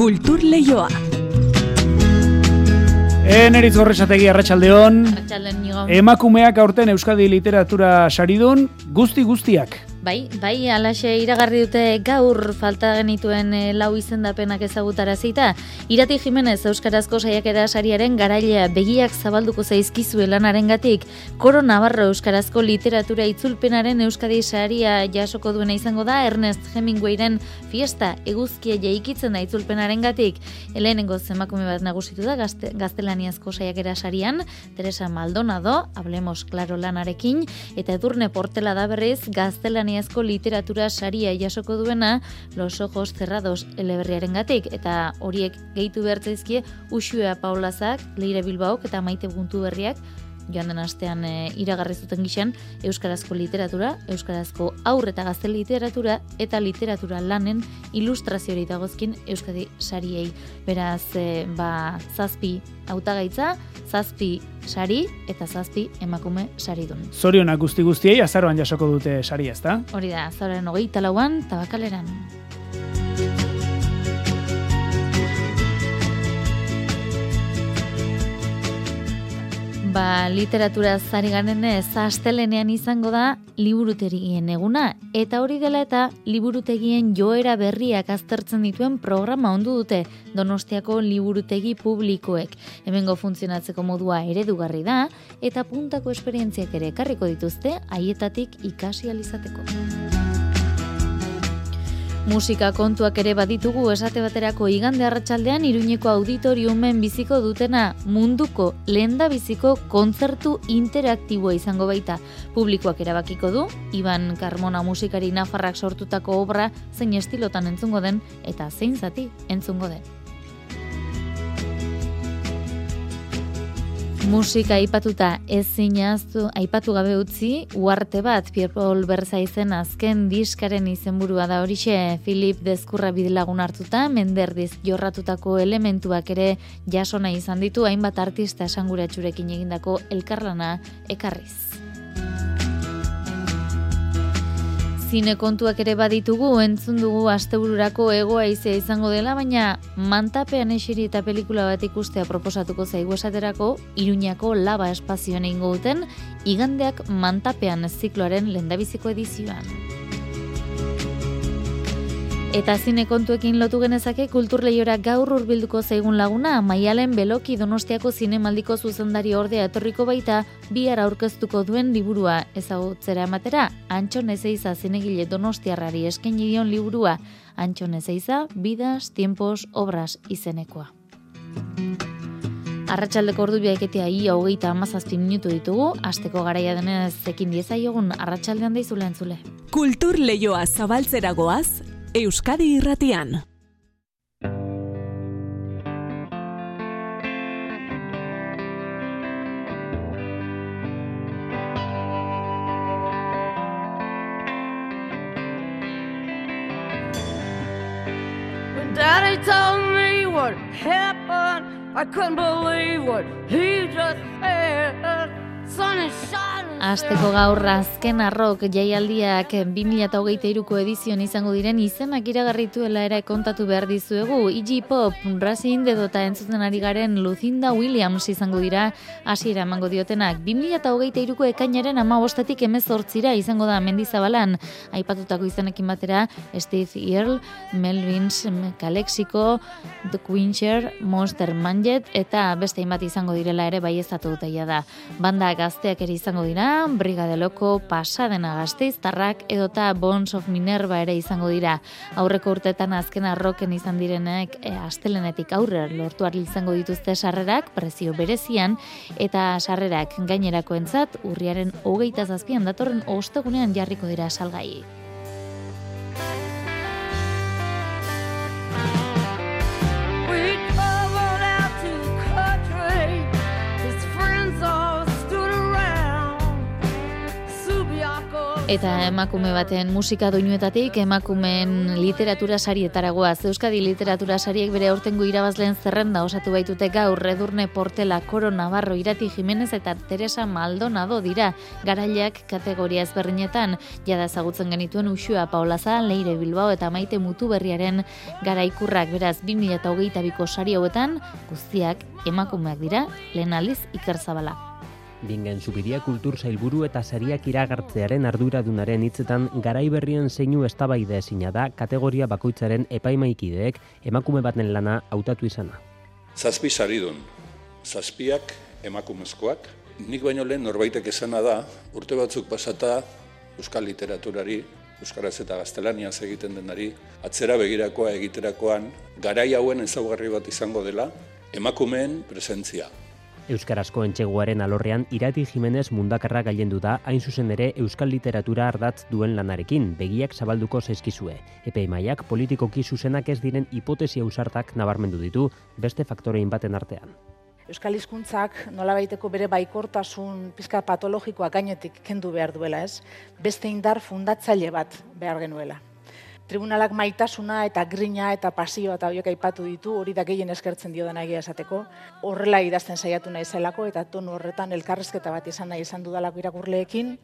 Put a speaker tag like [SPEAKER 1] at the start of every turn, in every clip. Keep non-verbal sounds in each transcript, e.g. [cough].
[SPEAKER 1] Kultur Leioa.
[SPEAKER 2] Eneritz gorresategi arratsaldeon. Emakumeak aurten Euskadi literatura saridun guzti guztiak.
[SPEAKER 3] Bai, bai, alaxe iragarri dute gaur falta genituen e, lau izendapenak ezagutarazita. Irati Jimenez Euskarazko saiakera sariaren garailea begiak zabalduko zaizkizue lanarengatik. Koro Navarro Euskarazko literatura itzulpenaren Euskadi saria jasoko duena izango da Ernest Hemingwayren fiesta eguzkia jaikitzen da itzulpenarengatik. Helenengo emakume bat nagusitu da gazte, gaztelaniazko saiakera sarian, Teresa Maldonado, hablemos claro lanarekin, eta edurne portela da berriz gaztelaniazko literatura saria jasoko duena Los Ojos Cerrados eleberriaren gatik, eta horiek gehitu behartzaizkie Uxua Paulazak, Leire Bilbaok eta Maite Buntu berriak joan den astean e, iragarri zuten gixen euskarazko literatura, euskarazko aur eta gazte literatura eta literatura lanen ilustraziori dagozkin Euskadi sariei. Beraz, e, ba, zazpi hautagaitza, zazpi sari eta zazpi emakume saridun.
[SPEAKER 2] Zorionak guzti guztiei azaroan jasoko dute sari ezta?
[SPEAKER 3] Hori da, zauren hogei talauan, tabakaleran. Ba, literatura zari ganenez, astelenean izango da liburutegien eguna. Eta hori dela eta liburutegien joera berriak aztertzen dituen programa ondu dute Donostiako liburutegi publikoek. Hemengo funtzionatzeko modua eredugarri da, eta puntako esperientziak ere ekarriko dituzte, haietatik ikasi alizateko. Musika kontuak ere baditugu esate baterako igande arratsaldean Iruñeko auditoriumen biziko dutena munduko lenda biziko kontzertu interaktiboa izango baita. Publikoak erabakiko du, Iban Carmona musikari nafarrak sortutako obra zein estilotan entzungo den eta zein zati entzungo den. Musika aipatuta ez zinaztu, aipatu gabe utzi, uarte bat, Pierre Paul Berzaizen azken diskaren izenburua da horixe, Philip Dezkurra bidelagun hartuta, menderdiz jorratutako elementuak ere jasona izan ditu, hainbat artista esanguratsurekin egindako elkarlana ekarriz. Zine kontuak ere baditugu, entzun dugu astebururako egoa izea izango dela, baina mantapean esiri eta pelikula bat ikustea proposatuko zaigu esaterako, Iruñako laba espazioan egingo duten, igandeak mantapean zikloaren lendabiziko edizioan. Eta zine kontuekin lotu genezake kulturleiora gaur hurbilduko zaigun laguna, Maialen Beloki Donostiako zinemaldiko zuzendari ordea etorriko baita bihar aurkeztuko duen liburua ezagutzera ematera, Antxon Ezeiza zinegile Donostiarrari eskaini dion liburua, Antxon Ezeiza, Bidas, Tiempos, Obras izenekoa. Arratxaldeko ordu biaiketea ia hogeita amazazpi minutu ditugu, asteko garaia denez zekin diezaiogun arratsaldean daizule entzule.
[SPEAKER 1] Kultur Leioa zabaltzera goaz, Euskadi irratian.
[SPEAKER 4] Daddy told me what happened, I couldn't believe what he just said. Sun is shining.
[SPEAKER 3] Asteko gaur azken arrok jaialdiak 2023ko edizioan izango diren izenak iragarrituela ere kontatu behar dizuegu. Iggy Pop, Rasin dedota entzuten ari garen Lucinda Williams izango dira hasiera emango diotenak. 2023ko ekainaren ama bostetik emezortzira izango da mendizabalan. Aipatutako izenekin batera Steve Earle, Melvins, Calexico, The Quincher, Monster Manjet eta beste hainbat izango direla ere baieztatu dutaia da. Banda gazteak ere izango dira, Brigade Loko, Pasadena Gazteiztarrak edota Bones of Minerva ere izango dira. Aurreko urtetan azken arroken izan direnek e, astelenetik aurre lortu izango dituzte sarrerak prezio berezian eta sarrerak gainerakoentzat urriaren hogeita zazpian datorren ostegunean jarriko dira salgai. Eta emakume baten musika doinuetatik emakumeen literatura sarietaragoaz. Euskadi literatura sariek bere aurtengo irabazleen zerrenda osatu baitute gaur Redurne Portela, Koro Navarro, Irati Jimenez eta Teresa Maldonado dira garaileak kategoria ezberdinetan. Jada ezagutzen genituen Uxua Paolaza, Leire Bilbao eta Maite Mutu berriaren garaikurrak beraz 2022ko sari hauetan guztiak emakumeak dira, lehen aliz Iker Zabala.
[SPEAKER 5] Bingen Zubidia Kultur Zailburu eta Sariak iragartzearen arduradunaren hitzetan garai berrien zeinu eztabaide ezina da kategoria bakoitzaren epaimaikideek emakume baten lana hautatu izana.
[SPEAKER 6] Zazpi saridun, zazpiak emakumezkoak, nik baino lehen norbaitek esana da, urte batzuk pasata euskal literaturari, euskaraz eta gaztelaniaz egiten denari, atzera begirakoa egiterakoan, garai hauen ezaugarri bat izango dela, emakumeen presentzia.
[SPEAKER 5] Euskarazko entxeguaren alorrean Irati Jimenez mundakarra gailendu da hain zuzen ere euskal literatura ardatz duen lanarekin, begiak zabalduko zaizkizue. Epe maiak politikoki zuzenak ez diren hipotesia usartak nabarmendu ditu beste faktorein baten artean.
[SPEAKER 7] Euskal hizkuntzak nolabaiteko bere baikortasun pizka patologikoa gainetik kendu behar duela ez, beste indar fundatzaile bat behar genuela tribunalak maitasuna eta grina eta pasioa eta horiek aipatu ditu, hori da gehien eskertzen dio dena egia esateko. Horrela idazten saiatu nahi zelako eta tonu horretan elkarrezketa bat izan nahi izan dudalako irakurleekin.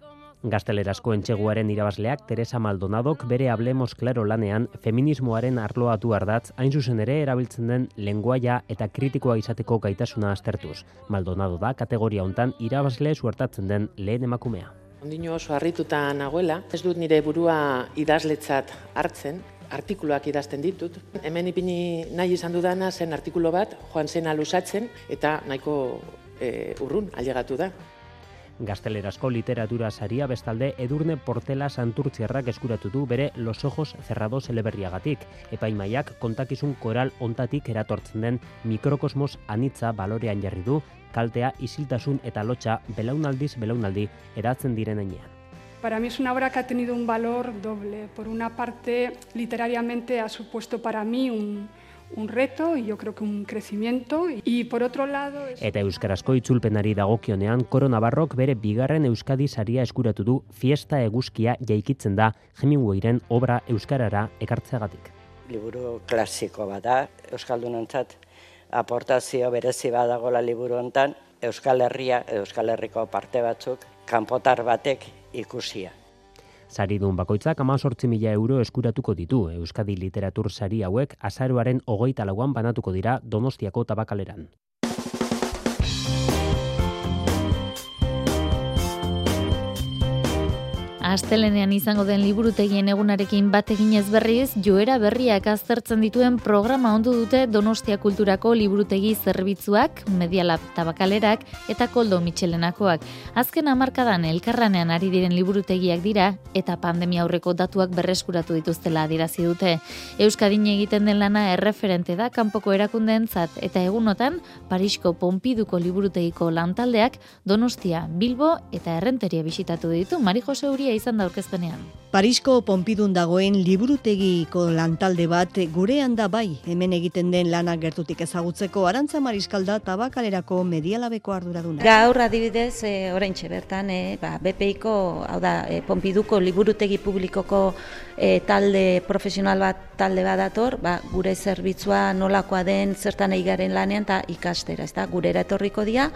[SPEAKER 5] Gaztelerazko entxeguaren irabazleak Teresa Maldonadok bere hablemos klaro lanean feminismoaren arloatu ardatz hain zuzen ere erabiltzen den lenguaia eta kritikoa izateko gaitasuna aztertuz. Maldonado da kategoria hontan irabazle suertatzen den lehen emakumea.
[SPEAKER 8] Ondino oso harrituta nagoela, ez dut nire burua idazletzat hartzen, artikuluak idazten ditut. Hemen ipini nahi izan dudana zen artikulo bat, joan zen alusatzen, eta nahiko e, urrun ailegatu da.
[SPEAKER 5] Gaztelerazko literatura saria bestalde edurne portela santurtzierrak eskuratu du bere Los Ojos Cerrados eleberriagatik. Epaimaiak kontakizun koral ontatik eratortzen den mikrokosmos anitza balorean jarri du kaltea isiltasun eta lotxa belaunaldiz belaunaldi eratzen diren enean.
[SPEAKER 9] Para mí es una obra que ha tenido un valor doble. Por una parte, literariamente ha supuesto para mí un, un reto y yo creo que un crecimiento y por otro lado es...
[SPEAKER 5] Eta euskarazko itzulpenari dagokionean Koro Navarrok bere bigarren euskadi saria eskuratu du fiesta eguzkia jaikitzen da Hemingwayren obra euskarara ekartzeagatik.
[SPEAKER 10] Liburu klasiko bada euskaldunontzat aportazio berezi badagola liburu hontan Euskal Herria, Euskal Herriko parte batzuk, kanpotar batek ikusia.
[SPEAKER 5] Saridun bakoitzak ama mila euro eskuratuko ditu. Euskadi Literatur Sari hauek azaruaren ogoita lauan banatuko dira Donostiako tabakaleran.
[SPEAKER 3] Astelenean izango den liburutegien egunarekin bat eginez berriz, joera berriak aztertzen dituen programa ondu dute Donostia Kulturako liburutegi zerbitzuak, Medialab Tabakalerak eta Koldo Michelenakoak. Azken hamarkadan elkarranean ari diren liburutegiak dira eta pandemia aurreko datuak berreskuratu dituztela adirazi dute. Euskadin egiten den lana erreferente da kanpoko erakundeentzat eta egunotan Parisko Pompiduko liburutegiko lantaldeak Donostia, Bilbo eta Errenteria bisitatu ditu Mari Jose Uria izan da aurkezpenean.
[SPEAKER 11] Parisko Pompidun dagoen liburutegiko lantalde bat gurean da bai, hemen egiten den lanak gertutik ezagutzeko Arantza Mariskalda tabakalerako medialabeko arduraduna.
[SPEAKER 12] Gaur adibidez, e, oraintxe bertan, e, ba, BPIko, hau da, e, Pompiduko liburutegi publikoko e, talde profesional bat talde bat dator, ba, gure zerbitzua nolakoa den zertan eigaren lanean eta ikastera, ezta? Gure etorriko dira,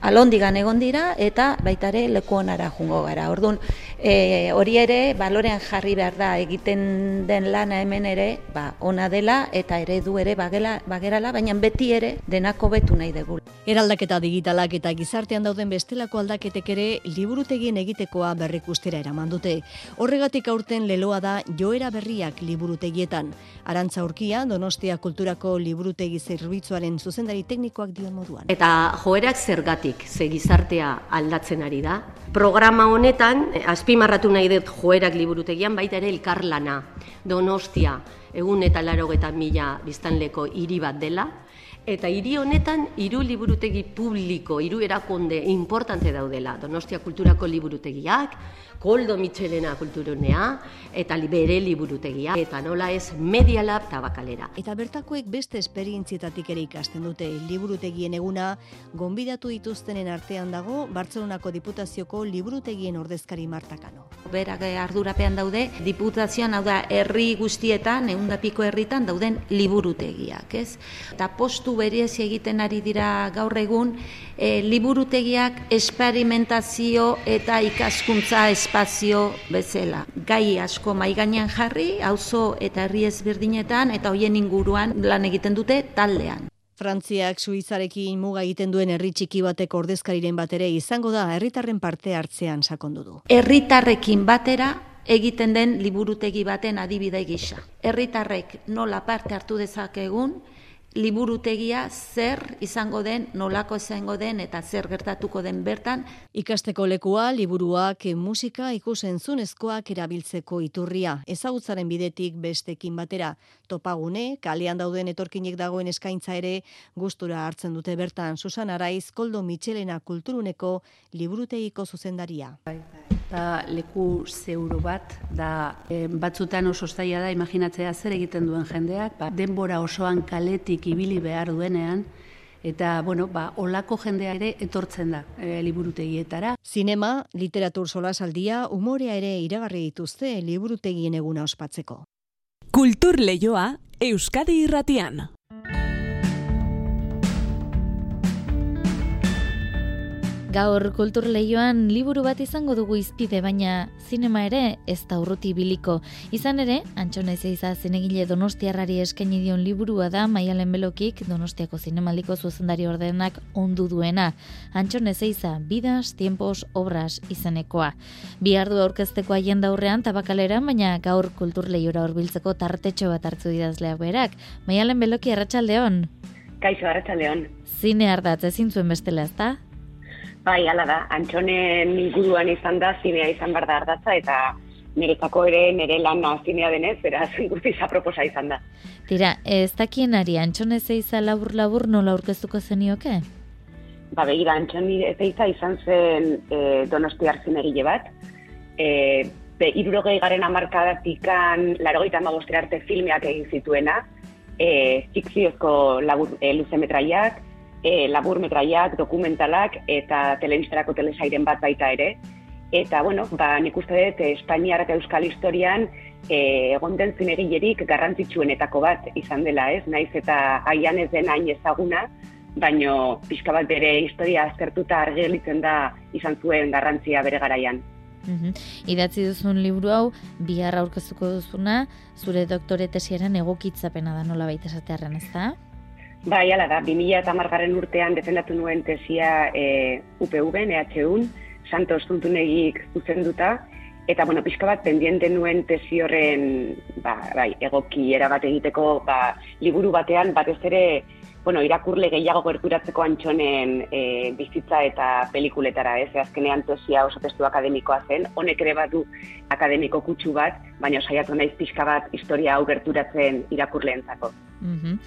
[SPEAKER 12] alondigan egon dira eta baita ere leku onara jungo gara. Orduan, e, hori ere balorean jarri behar da egiten den lana hemen ere, ba, ona dela eta eredu ere bagela, bagerala, baina beti ere denako betu nahi dugu.
[SPEAKER 11] Eraldaketa digitalak eta gizartean dauden bestelako aldaketek ere liburutegien egitekoa berrikustera eraman dute. Horregatik aurten leloa da joera berriak liburutegietan. Arantza Urkia, Donostia Kulturako liburutegi zerbitzuaren zuzendari teknikoak dion moduan.
[SPEAKER 13] Eta joerak zergatik, ze gizartea aldatzen ari da. Programa honetan, azpimarratu nahi dut joerak liburutegian, baita ere elkarlana, Donostia, egun eta laro mila biztanleko hiri bat dela, Eta hiri honetan hiru liburutegi publiko, hiru erakonde importante daudela. Donostia Kulturako liburutegiak, Koldo Michelena kulturunea eta bere liburutegia eta nola ez Media Lab tabakalera.
[SPEAKER 11] Eta bertakoek beste esperientzietatik ere ikasten dute liburutegien eguna gonbidatu dituztenen artean dago Bartzelonako Diputazioko liburutegien ordezkari Martakano.
[SPEAKER 12] Berak ardurapean daude diputazioan hau da herri guztietan, ehundapiko herritan dauden liburutegiak, ez? Eta postu berezi egiten ari dira gaur egun e, liburutegiak esperimentazio eta ikaskuntza espazio bezala. Gai asko mai gainean jarri, auzo eta herri ezberdinetan eta hoien inguruan lan egiten dute taldean.
[SPEAKER 11] Frantziak Suizarekin muga egiten duen herri txiki bateko ordezkariren batere izango da herritarren parte hartzean sakondu du.
[SPEAKER 12] Herritarrekin batera egiten den liburutegi baten adibide gisa. Herritarrek nola parte hartu dezakegun, liburutegia zer izango den, nolako izango den eta zer gertatuko den bertan.
[SPEAKER 11] Ikasteko lekua, liburuak, musika, ikusentzunezkoak erabiltzeko iturria. Ezagutzaren bidetik bestekin batera. Topagune, kalean dauden etorkinek dagoen eskaintza ere, gustura hartzen dute bertan. Susan Araiz, Koldo Michelena kulturuneko liburutegiko zuzendaria. Bai,
[SPEAKER 14] da leku zeuru bat, da e, batzutan oso zaila da imaginatzea zer egiten duen jendeak, ba, denbora osoan kaletik ibili behar duenean, eta, bueno, ba, olako jendea ere etortzen da e, liburutegietara.
[SPEAKER 11] Zinema, literatur solasaldia, umorea ere iragarri dituzte liburutegien eguna ospatzeko.
[SPEAKER 1] Kultur lehioa, Euskadi irratian.
[SPEAKER 3] Gaur kultur lehioan liburu bat izango dugu izpide, baina zinema ere ez da urruti biliko. Izan ere, Antxone Zeiza zinegile Donostiarrari eskaini dion liburua da Maialen Belokik Donostiako zinemaldiko zuzendari ordenak ondu duena. Antxone Zeiza, bidas, tiempos, obras izanekoa. Bi ardu aurkezteko haien daurrean tabakalera, baina gaur kultur lehiora horbiltzeko tartetxo bat hartzu didazleak berak. Maialen Beloki, arratsaldeon.
[SPEAKER 15] Kaixo, arratsaldeon.
[SPEAKER 3] Zine ardatz ezin zuen bestela, ezta?
[SPEAKER 15] Bai, ala da, antxonen inguruan izan da, zinea izan bar da ardatza, eta niretzako ere nire lan zinea denez, beraz, [laughs] guztiz aproposa izan da.
[SPEAKER 3] Tira, ez dakien ari, antxone zeiza labur-labur nola aurkeztuko zenioke?
[SPEAKER 15] Ba, begira, antxone zeiza izan zen e, donosti hartzin bat, e, be, irurogei garen amarkadatikan, laro gaita arte filmeak egin zituena, e, fikziozko labur, e, luzemetraiak, e, labur metraiak, dokumentalak eta telebistarako telesairen bat baita ere. Eta, bueno, ba, nik uste dut, Espainiar eta Euskal Historian e, egon den zinegilerik garrantzitsuenetako bat izan dela, ez? Naiz eta haian ez den hain ezaguna, baino pixka bat bere historia aztertuta argelitzen da izan zuen garrantzia bere garaian.
[SPEAKER 3] Mm Idatzi duzun liburu hau, bihar aurkeztuko duzuna, zure doktore tesiaren egokitzapena da nola baita esatearen, ez da?
[SPEAKER 15] Bai, ala da, 2000 eta urtean defendatu nuen tesia e, UPV, EHUN, Santos Tuntunegik zuzen duta, eta, bueno, pixka bat, pendiente nuen tesi horren, ba, bai, egoki erabat egiteko, ba, liburu batean, batez ere, bueno, irakurle gehiago gerturatzeko antxonen e, bizitza eta pelikuletara, ez? azkenean tesia oso testu akademikoa zen, honek ere badu akademiko kutsu bat, baina saiatu naiz pixka bat historia hau gerturatzen irakurleentzako.
[SPEAKER 3] Mm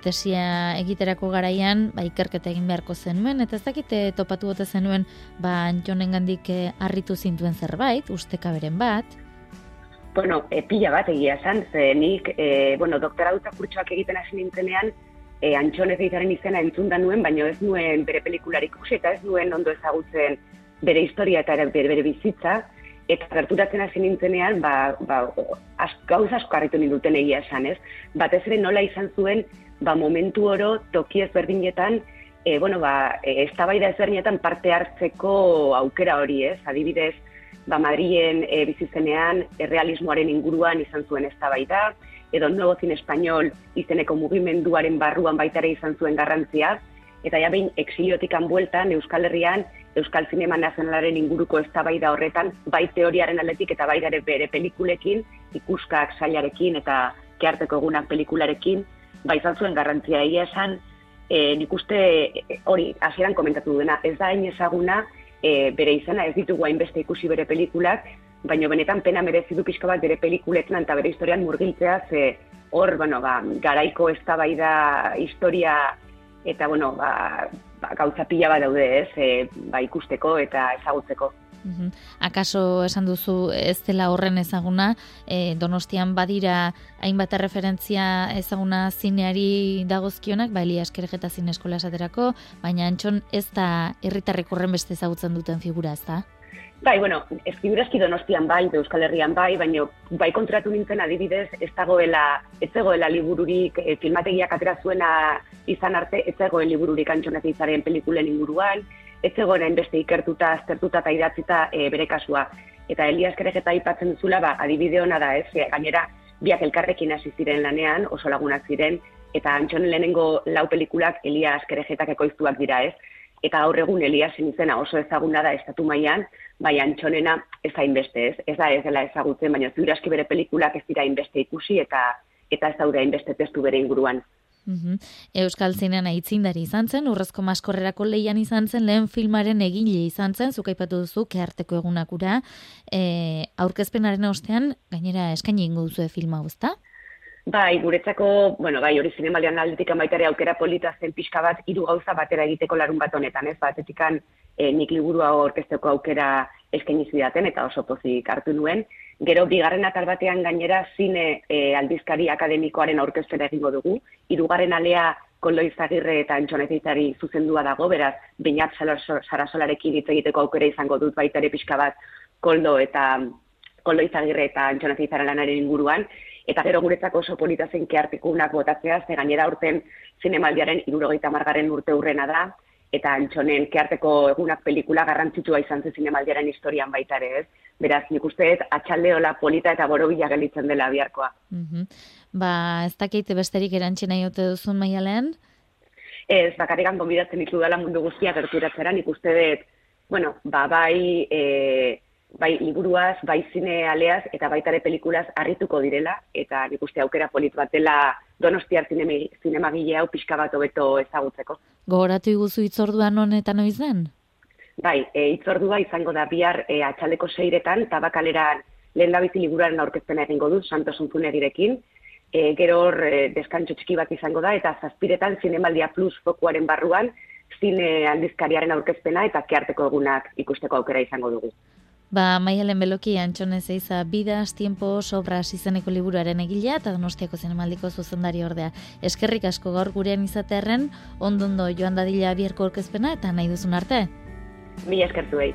[SPEAKER 3] tesia egiterako garaian, ba, ikerketa egin beharko zenuen, eta ez dakite topatu bote zenuen, ba, antxonen gandik eh, harritu zintuen zerbait, usteka beren bat?
[SPEAKER 15] Bueno, e, pila bat egia esan, ze nik, e, bueno, doktora dutza kurtsuak egiten hasi nintzenean, e, antxone zeitaren izena entzun da nuen, baina ez nuen bere pelikularik ikusi eta ez nuen ondo ezagutzen bere historia eta bere, bere bizitza, eta gerturatzen hasi nintzenean, ba, ba, az, gauz asko harritu ninduten egia esan, ez? Batez ere nola izan zuen, ba, momentu oro toki ezberdinetan, e, bueno, ba, e, ez ezberdinetan parte hartzeko aukera hori, ez? Adibidez, ba, Madrien e, bizizenean, errealismoaren inguruan izan zuen ez edo Nuevo Cine Español izeneko mugimenduaren barruan baitare izan zuen garrantzia, eta ja behin exiliotikan bueltan Euskal Herrian Euskal Zinema Nazionalaren inguruko eztabaida horretan, bai teoriaren aldetik eta bai bere pelikulekin, ikuskak sailarekin eta kearteko egunak pelikularekin, bai zuen garrantzia. Egia esan, e, nik uste e, hori hasieran komentatu duena, ez da hain ezaguna e, bere izena, ez ditugu hainbeste ikusi bere pelikulak, baina benetan pena merezi du pixka bat bere pelikuletan eta bere historian murgiltzea, ze hor, bueno, ba, garaiko eztabaida historia eta, bueno, ba, ba, gauza pila bat daude, ez, e, ba, ikusteko eta ezagutzeko.
[SPEAKER 3] Akaso esan duzu ez dela horren ezaguna, e, Donostian badira hainbat referentzia ezaguna zineari dagozkionak, ba Elia Eskergeta zine eskola esaterako, baina antxon ez da herritarrek horren beste ezagutzen duten figura, ez da?
[SPEAKER 15] Bai, bueno, ez figurazki donostian bai, Euskal Herrian bai, baina bai kontratu nintzen adibidez, ez dagoela, ez zegoela libururik, e, filmategiak atera zuena izan arte, ez zegoen libururik antxonak izaren pelikulen inguruan, ez zegoen beste ikertuta, aztertuta eta idatzita e, bere kasua. Eta Elias Keregeta aipatzen duzula, ba, adibide hona da ez, gainera, biak elkarrekin hasi ziren lanean, oso lagunak ziren, eta antxonen lehenengo lau pelikulak Elias Keregetak ekoiztuak dira ez, eta gaur egun Eliasen izena oso ezaguna da estatu mailan, bai antxonena ez hainbeste ez, ez da ez dela ezagutzen, baina ziuraski bere pelikulak ez dira hainbeste ikusi eta eta ez daude hainbeste testu bere inguruan.
[SPEAKER 3] Mm Euskal zinean aitzindari izan zen, urrezko maskorrerako leian izan zen, lehen filmaren egile izan zen, zuk aipatu duzu, keharteko egunakura, e, aurkezpenaren ostean, gainera eskaini ingo duzu filma guzta?
[SPEAKER 15] Bai, guretzako, bueno, bai, hori zinemaldian aldetik amaitare aukera polita zen pixka bat, hiru gauza batera egiteko larun bat honetan, ez? Batetikan e, nik liburua orkesteko aukera eskaini zidaten eta oso pozik hartu nuen. Gero, bigarren atal batean gainera zine e, aldizkari akademikoaren aurkezpena egingo dugu. Hirugarren alea Koldo Izagirre eta Antxonetitari zuzendua dago, beraz, bainat sarasolarekin hitz egiteko aukera izango dut baita ere pixka bat Koldo eta Koldo Izagirre eta Antxonetitaren lanaren inguruan eta gero guretzako oso polita zen keartikunak botatzea, ze gainera urten zinemaldiaren irurogeita margaren urte urrena da, eta antxonen kearteko egunak pelikula garrantzitsua izan zen zinemaldiaren historian baita ere, ez? Beraz, nik uste ez, atxaldeola polita eta borobila gelitzen dela biharkoa.
[SPEAKER 3] Mm Ba, ez dakite besterik erantxena jote duzun maialean?
[SPEAKER 15] Ez, bakarrikan konbidatzen ditu dela mundu guztia gerturatzera, nik uste dut, bueno, ba, bai, e, bai liburuaz, bai zine aleaz, eta baita ere pelikulaz harrituko direla, eta nik uste aukera polit bat dela donostiar zinemagile hau pixka bat hobeto ezagutzeko.
[SPEAKER 3] Gogoratu iguzu itzorduan honetan noiz den?
[SPEAKER 15] Bai, e, itzordua izango da bihar e, atxaleko seiretan, tabakalera lehen da bizi liburuaren aurkezpena egingo du, Santos Unzunegirekin, e, gero hor e, deskantxo txiki bat izango da, eta zazpiretan zinemaldia plus fokuaren barruan, zine aldizkariaren aurkezpena eta kearteko egunak ikusteko aukera izango dugu.
[SPEAKER 3] Ba, maialen beloki antxonez eiza bidas, tiempo, sobras izeneko liburuaren egilea eta donostiako zinemaldiko zuzendari ordea. Eskerrik asko gaur gurean izatearen, ondondo joan dadila bierko orkezpena eta nahi duzun arte.
[SPEAKER 15] Mi eskertu behi.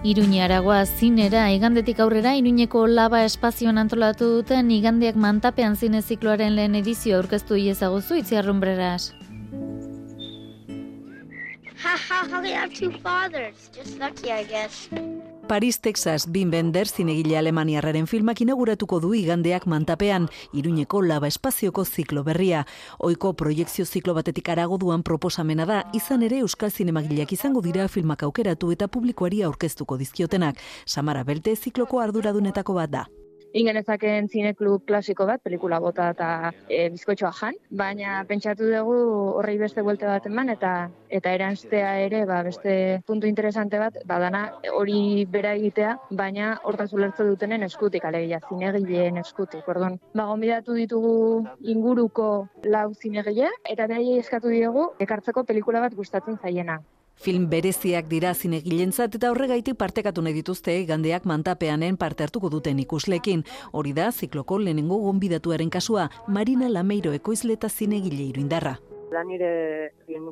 [SPEAKER 3] Iruñi aragoa zinera, igandetik aurrera, Iruñeko laba espazioan antolatu duten igandiak mantapean zine zikloaren lehen edizio aurkeztu iezaguzu itziarrumbreras.
[SPEAKER 16] Ha, they have two fathers. Just lucky, I guess.
[SPEAKER 17] Paris, Texas, Bin Bender zinegile Alemaniarraren filmak inauguratuko du igandeak mantapean, iruñeko laba espazioko ziklo berria. Oiko proiektzio ziklo batetik arago duan proposamena da, izan ere Euskal Zinemagileak izango dira filmak aukeratu eta publikoari aurkeztuko dizkiotenak. Samara Belte zikloko arduradunetako bat da
[SPEAKER 18] ingenezaken zine klub klasiko bat, pelikula bota eta e, bizkotxoa jan, baina pentsatu dugu horrei beste buelte bat eman eta eta eranztea ere ba, beste puntu interesante bat, badana hori bera egitea, baina hortaz ulertze dutenen eskutik, alegia, zinegileen eskutik, ordon. Ba, gombidatu ditugu inguruko lau zinegile, eta nahi eskatu diegu ekartzeko pelikula bat gustatzen zaiena.
[SPEAKER 17] Film bereziak dira zinegilentzat eta horregaitik partekatu nahi dituzte gandeak mantapeanen parte hartuko duten ikuslekin. Hori da, zikloko lehenengo gonbidatuaren kasua, Marina Lameiro ekoizle eta zinegile iruindarra
[SPEAKER 19] da nire film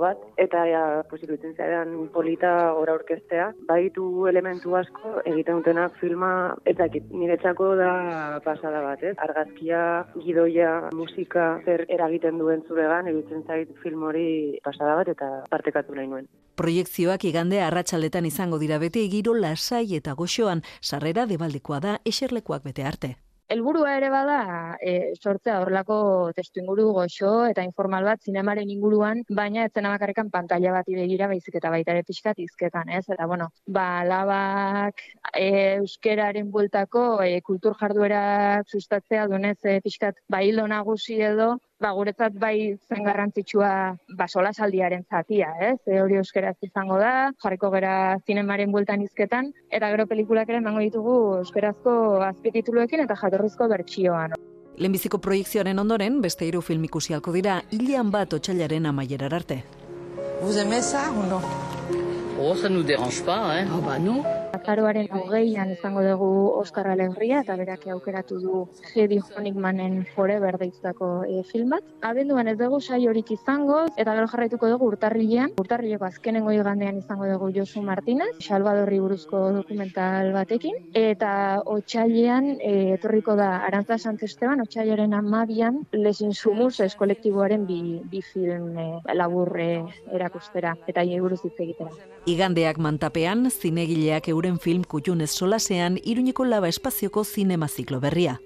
[SPEAKER 19] bat, eta ja, posibilitzen zaidan polita ora orkestea. Baitu elementu asko egiten dutenak filma, eta nire txako da pasada bat, ez? Argazkia, gidoia, musika, zer eragiten duen zuregan, egitzen zait film hori pasada bat, eta partekatu nahi nuen.
[SPEAKER 17] Proiektzioak igande arratsaletan izango dira beti giro lasai eta goxoan, sarrera debaldikoa da eserlekuak bete arte.
[SPEAKER 18] Elburua ere bada e, sortzea horrelako testu inguru goxo eta informal bat zinemaren inguruan, baina ez zena bakarrekan pantalla bat begira baizik eta baita ere pixkat izketan, ez? Eta bueno, ba, labak e, euskeraren bueltako e, kultur jarduera sustatzea dunez e, pixkat ba, nagusi edo ba, guretzat bai zen garrantzitsua ba, solasaldiaren zatia, ez? E, hori euskeraz izango da, jarriko gera zinemaren bueltan izketan, eta gero pelikulak ere emango ditugu euskerazko azpitituluekin eta jatorrizko bertsioan.
[SPEAKER 17] Lehenbiziko proiektzioaren ondoren, beste hiru film ikusialko dira, hilean bat otxailaren amaierar arte.
[SPEAKER 20] Vous aimez ça ou non
[SPEAKER 21] Oh, ça nous dérange pas, hein
[SPEAKER 20] Ah bah non.
[SPEAKER 18] Azaroaren hogeian izango dugu Oskar Alegria eta berak aukeratu du Hedy Honigmanen Forever deitzako e, filmat. Abenduan ez dugu saiorik izango eta gero jarraituko dugu urtarrilean. Urtarrileko azkenengo igandean izango dugu Josu Martinez, Salvadorri buruzko dokumental batekin. Eta otxailean e, etorriko da Arantza Santesteban, otxailaren amabian Lesin Sumus kolektiboaren bi, bi film e, laburre erakustera eta hiei buruz hitz egitera.
[SPEAKER 17] Igandeak mantapean, zinegileak euren film kutxunez solasean, iruñeko laba espazioko zinema ziklo berria.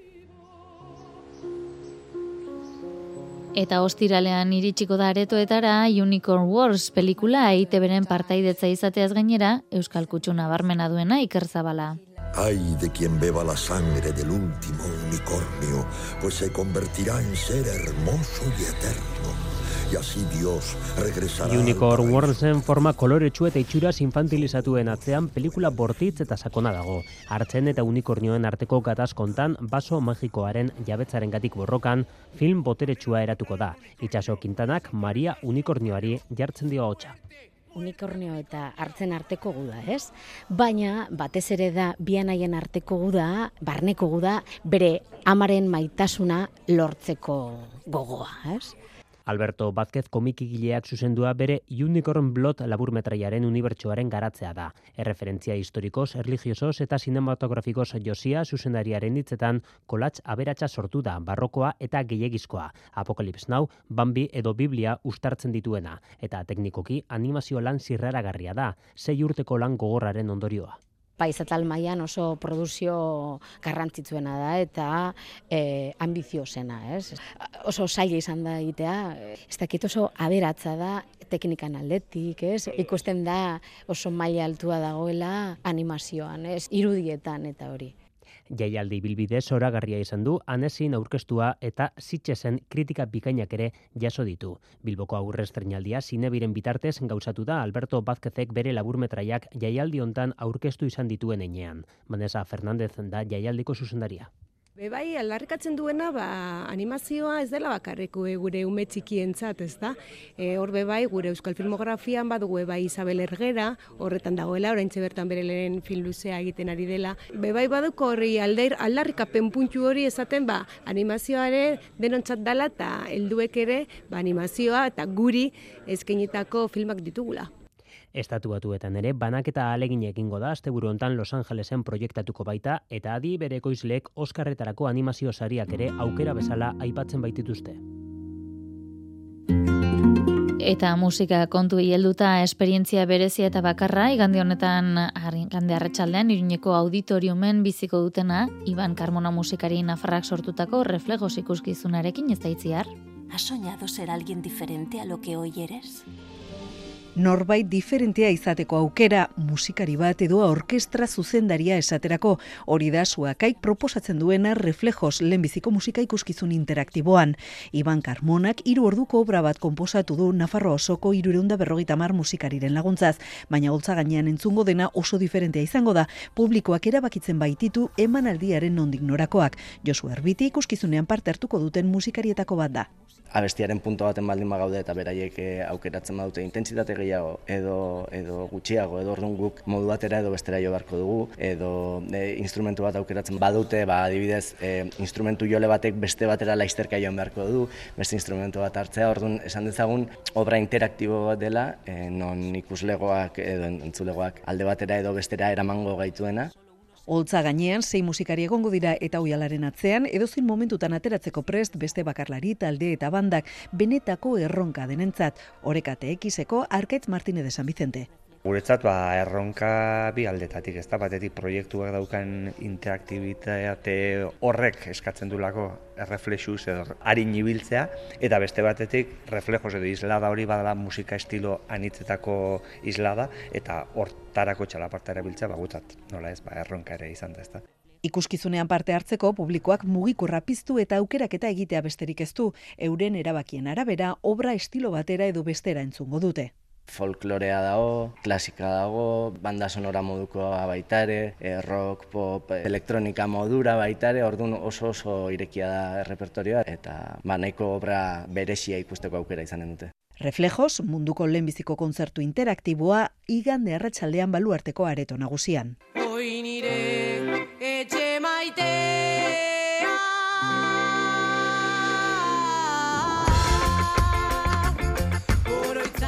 [SPEAKER 3] Eta ostiralean iritsiko da aretoetara Unicorn Wars pelikula EITB-ren partaidetza izateaz gainera Euskal Kutxu nabarmena duena Iker Zabala.
[SPEAKER 22] Ay de quien beba la sangre del último unicornio, pues se convertirá en ser hermoso y eterno. Y así Dios regresará.
[SPEAKER 5] Unicorn Worldsen forma koloretsu eta itxuraz infantilizatuen atzean pelikula bortitz eta sakona dago. Hartzen eta unikornioen arteko gatazkontan baso magikoaren jabetzaren gatik borrokan film boteretsua eratuko da. Itxaso Quintanak Maria Unikornioari jartzen dio hotxa.
[SPEAKER 23] unikornio eta hartzen arteko guda, ez? Baina, batez ere da, bian haien arteko guda, barneko guda, bere amaren maitasuna lortzeko gogoa, ez?
[SPEAKER 5] Alberto Vázquez komikigileak zuzendua bere Unicorn Blood laburmetraiaren unibertsoaren garatzea da. Erreferentzia historikos, erligiosos eta sinematografikos josia zuzendariaren hitzetan kolatz aberatsa sortu da, barrokoa eta gehiegizkoa. Apokalips Now, Bambi edo Biblia ustartzen dituena. Eta teknikoki animazio lan zirraragarria da, sei urteko lan gogorraren ondorioa
[SPEAKER 23] paizatal mailan oso produzio garrantzitsuena da eta e, ambiziosena, ez? Oso zaila izan da egitea, ez dakit oso aberatza da teknikan aldetik, ez? Ikusten da oso maila altua dagoela animazioan, ez? Irudietan eta hori.
[SPEAKER 5] Jaialdi bilbide zoragarria izan du, anesin aurkeztua eta sitxesen kritika bikainak ere jaso ditu. Bilboko aurre estrenaldia zinebiren bitartez gauzatu da Alberto Bazkezek bere laburmetraiak jaialdi hontan aurkeztu izan dituen enean. Vanessa Fernandez da jaialdiko zuzendaria.
[SPEAKER 24] Bebai, aldarrikatzen duena, ba, animazioa ez dela bakarriko gure ume txikientzat, ez da? E, hor bebai, gure euskal filmografian badugu bai Isabel Ergera, horretan dagoela, orain bertan bere lehen luzea egiten ari dela. Bebai baduko horri aldair, aldarrikapen puntu hori esaten, ba, animazioare denontzat dala eta helduek ere, ba, animazioa eta guri eskainetako filmak ditugula.
[SPEAKER 5] Estatu batuetan ere, banaketa alegin egingo da, asteburu hontan Los Angelesen proiektatuko baita, eta adi bere ekoizleek Oskarretarako animazio sariak ere aukera bezala aipatzen baitituzte.
[SPEAKER 3] Eta musika kontu hielduta esperientzia berezia eta bakarra, igande honetan, igande arretxaldean, iruñeko auditoriumen biziko dutena, Iban Carmona musikari nafarrak sortutako reflejos ikuskizunarekin ez da itziar.
[SPEAKER 25] ¿Has soñado ser alguien diferente a lo que hoy eres?
[SPEAKER 17] Norbait diferentea izateko aukera musikari bat edo orkestra zuzendaria esaterako hori da suakaik proposatzen duena reflejos lehenbiziko musika ikuskizun interaktiboan. Iban Carmonak hiru orduko obra bat konposatu du Nafarro osoko irureunda berrogeita mar musikariren laguntzaz, baina holtza gainean entzungo dena oso diferentea izango da, publikoak erabakitzen baititu emanaldiaren nondik norakoak. Josu Erbiti ikuskizunean parte hartuko duten musikarietako bat da
[SPEAKER 26] abestiaren punto baten baldin bagaude eta beraiek aukeratzen badute intentsitate gehiago edo edo gutxiago edo ordun guk modu batera edo bestera jo beharko dugu edo instrumentu bat aukeratzen badute ba adibidez e, instrumentu jole batek beste batera laisterka joan beharko du beste instrumentu bat hartzea. Ordun esan dezagun obra interaktibo bat dela e, non ikuslegoak edo entzulegoak alde batera edo bestera eramango gaituena
[SPEAKER 17] Holtza gainean, sei musikari egongo dira eta uialaren atzean, edozin momentutan ateratzeko prest beste bakarlari talde eta bandak benetako erronka denentzat. Horekate ekizeko Arkaitz Martínez de San Vicente.
[SPEAKER 27] Guretzat, ba, erronka bi aldetatik, ez da, batetik proiektuak daukan interaktibitate horrek eskatzen dulako erreflexuz edo harin ibiltzea, eta beste batetik reflejos edo islada hori badala musika estilo anitzetako islada, eta hortarako txalaparta erabiltzea, ba, gutzat, nola ez, ba, erronka ere izan da, ez da.
[SPEAKER 17] Ikuskizunean parte hartzeko publikoak mugikorra piztu eta aukeraketa egitea besterik ez du, euren erabakien arabera obra estilo batera edo bestera entzungo dute
[SPEAKER 26] folklorea dago, klasika dago, banda sonora modukoa baitare, e, rock, pop, elektronika modura baitare, orduan oso oso irekia da repertorioa eta ba, nahiko obra beresia ikusteko aukera izanen dute.
[SPEAKER 17] Reflejos, munduko lehenbiziko kontzertu interaktiboa, igande arratsaldean baluarteko areto nagusian. etxe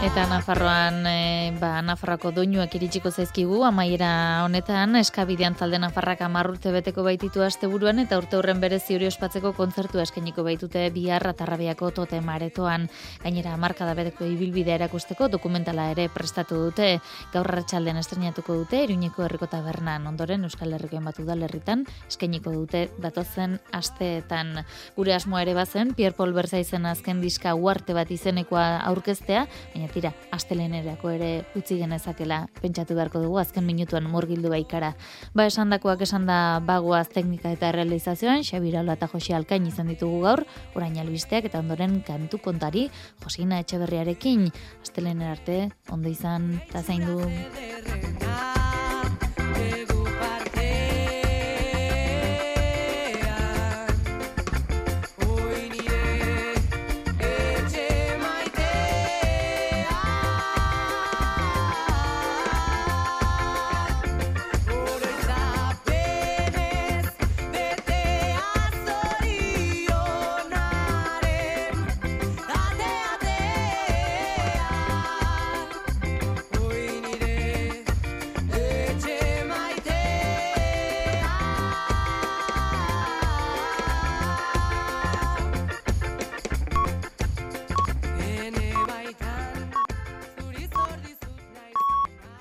[SPEAKER 3] Eta Nafarroan, e, ba, Nafarroako doinuak iritsiko zaizkigu, amaiera honetan, eskabidean talde Nafarrak amarrurte beteko baititu asteburuan eta urte horren bere ziori ospatzeko kontzertu eskeniko baitute bihar atarrabiako tote maretoan. Gainera, marka da beteko ibilbidea erakusteko dokumentala ere prestatu dute, gaur ratxalden estrenatuko dute, iruñeko herriko tabernan ondoren Euskal Herrikoen batu da eskeniko dute datozen asteetan. Gure asmoa ere bazen, Pierre Paul Berza izan azken diska uarte bat izenekoa aurkeztea, baina tira, astelenerako ere utzi genezakela pentsatu beharko dugu azken minutuan murgildu baikara. Ba esan dakoak esan da bagoaz teknika eta realizazioan, Xabiralo eta Jose Alkain izan ditugu gaur, orain albisteak eta ondoren kantu kontari, Josina Etxeberriarekin, astelener arte, ondo izan, eta zain du.